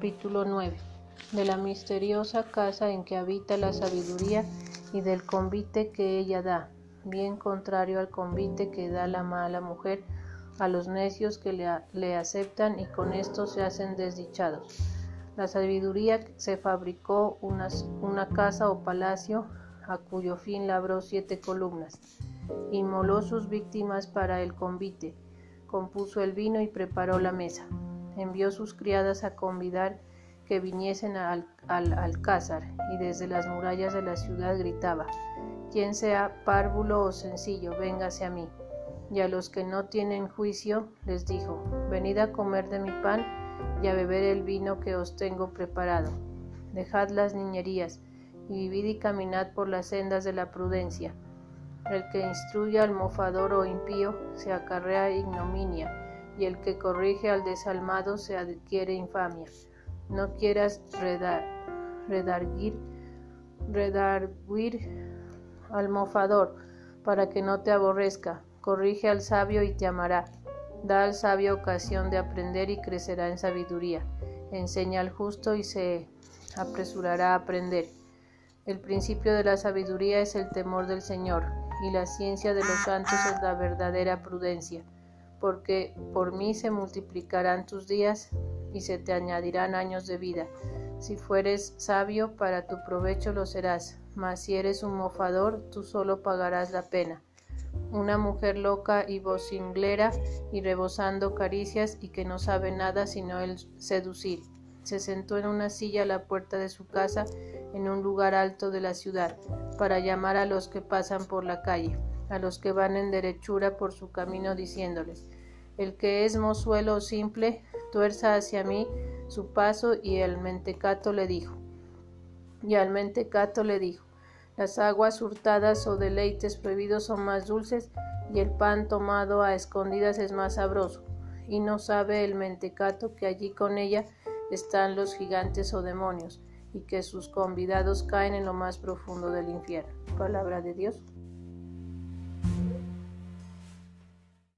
Capítulo 9 de la misteriosa casa en que habita la sabiduría y del convite que ella da, bien contrario al convite que da la mala mujer a los necios que le, aceptan y con esto se hacen desdichados. La sabiduría se fabricó una, una casa o palacio a cuyo fin labró siete columnas, inmoló sus víctimas para el convite, compuso el vino y preparó la mesa envió sus criadas a convidar que viniesen al, alcázar y desde las murallas de la ciudad gritaba, quien sea párvulo o sencillo, véngase a mí. Y a los que no tienen juicio les dijo, venid a comer de mi pan y a beber el vino que os tengo preparado. Dejad las niñerías y vivid y caminad por las sendas de la prudencia. El que instruye al mofador o impío se acarrea ignominia y el que corrige al desalmado se adquiere infamia. No quieras redarguir, redarguir al mofador para que no te aborrezca. Corrige al sabio y te amará. Da al sabio ocasión de aprender y crecerá en sabiduría. Enseña al justo y se apresurará a aprender. El principio de la sabiduría es el temor del Señor, y la ciencia de los santos es la verdadera prudencia porque por mí se multiplicarán tus días y se te añadirán años de vida. Si fueres sabio, para tu provecho lo serás, mas si eres un mofador, tú solo pagarás la pena. Una mujer loca y vocinglera y rebosando caricias y que no sabe nada sino el seducir. Se sentó en una silla a la puerta de su casa en un lugar alto de la ciudad, para llamar a los que pasan por la calle a los que van en derechura por su camino, diciéndoles, el que es mozuelo o simple, tuerza hacia mí su paso, y el mentecato le dijo, y al mentecato le dijo, las aguas hurtadas o deleites prohibidos son más dulces, y el pan tomado a escondidas es más sabroso, y no sabe el mentecato que allí con ella están los gigantes o demonios, y que sus convidados caen en lo más profundo del infierno. Palabra de Dios.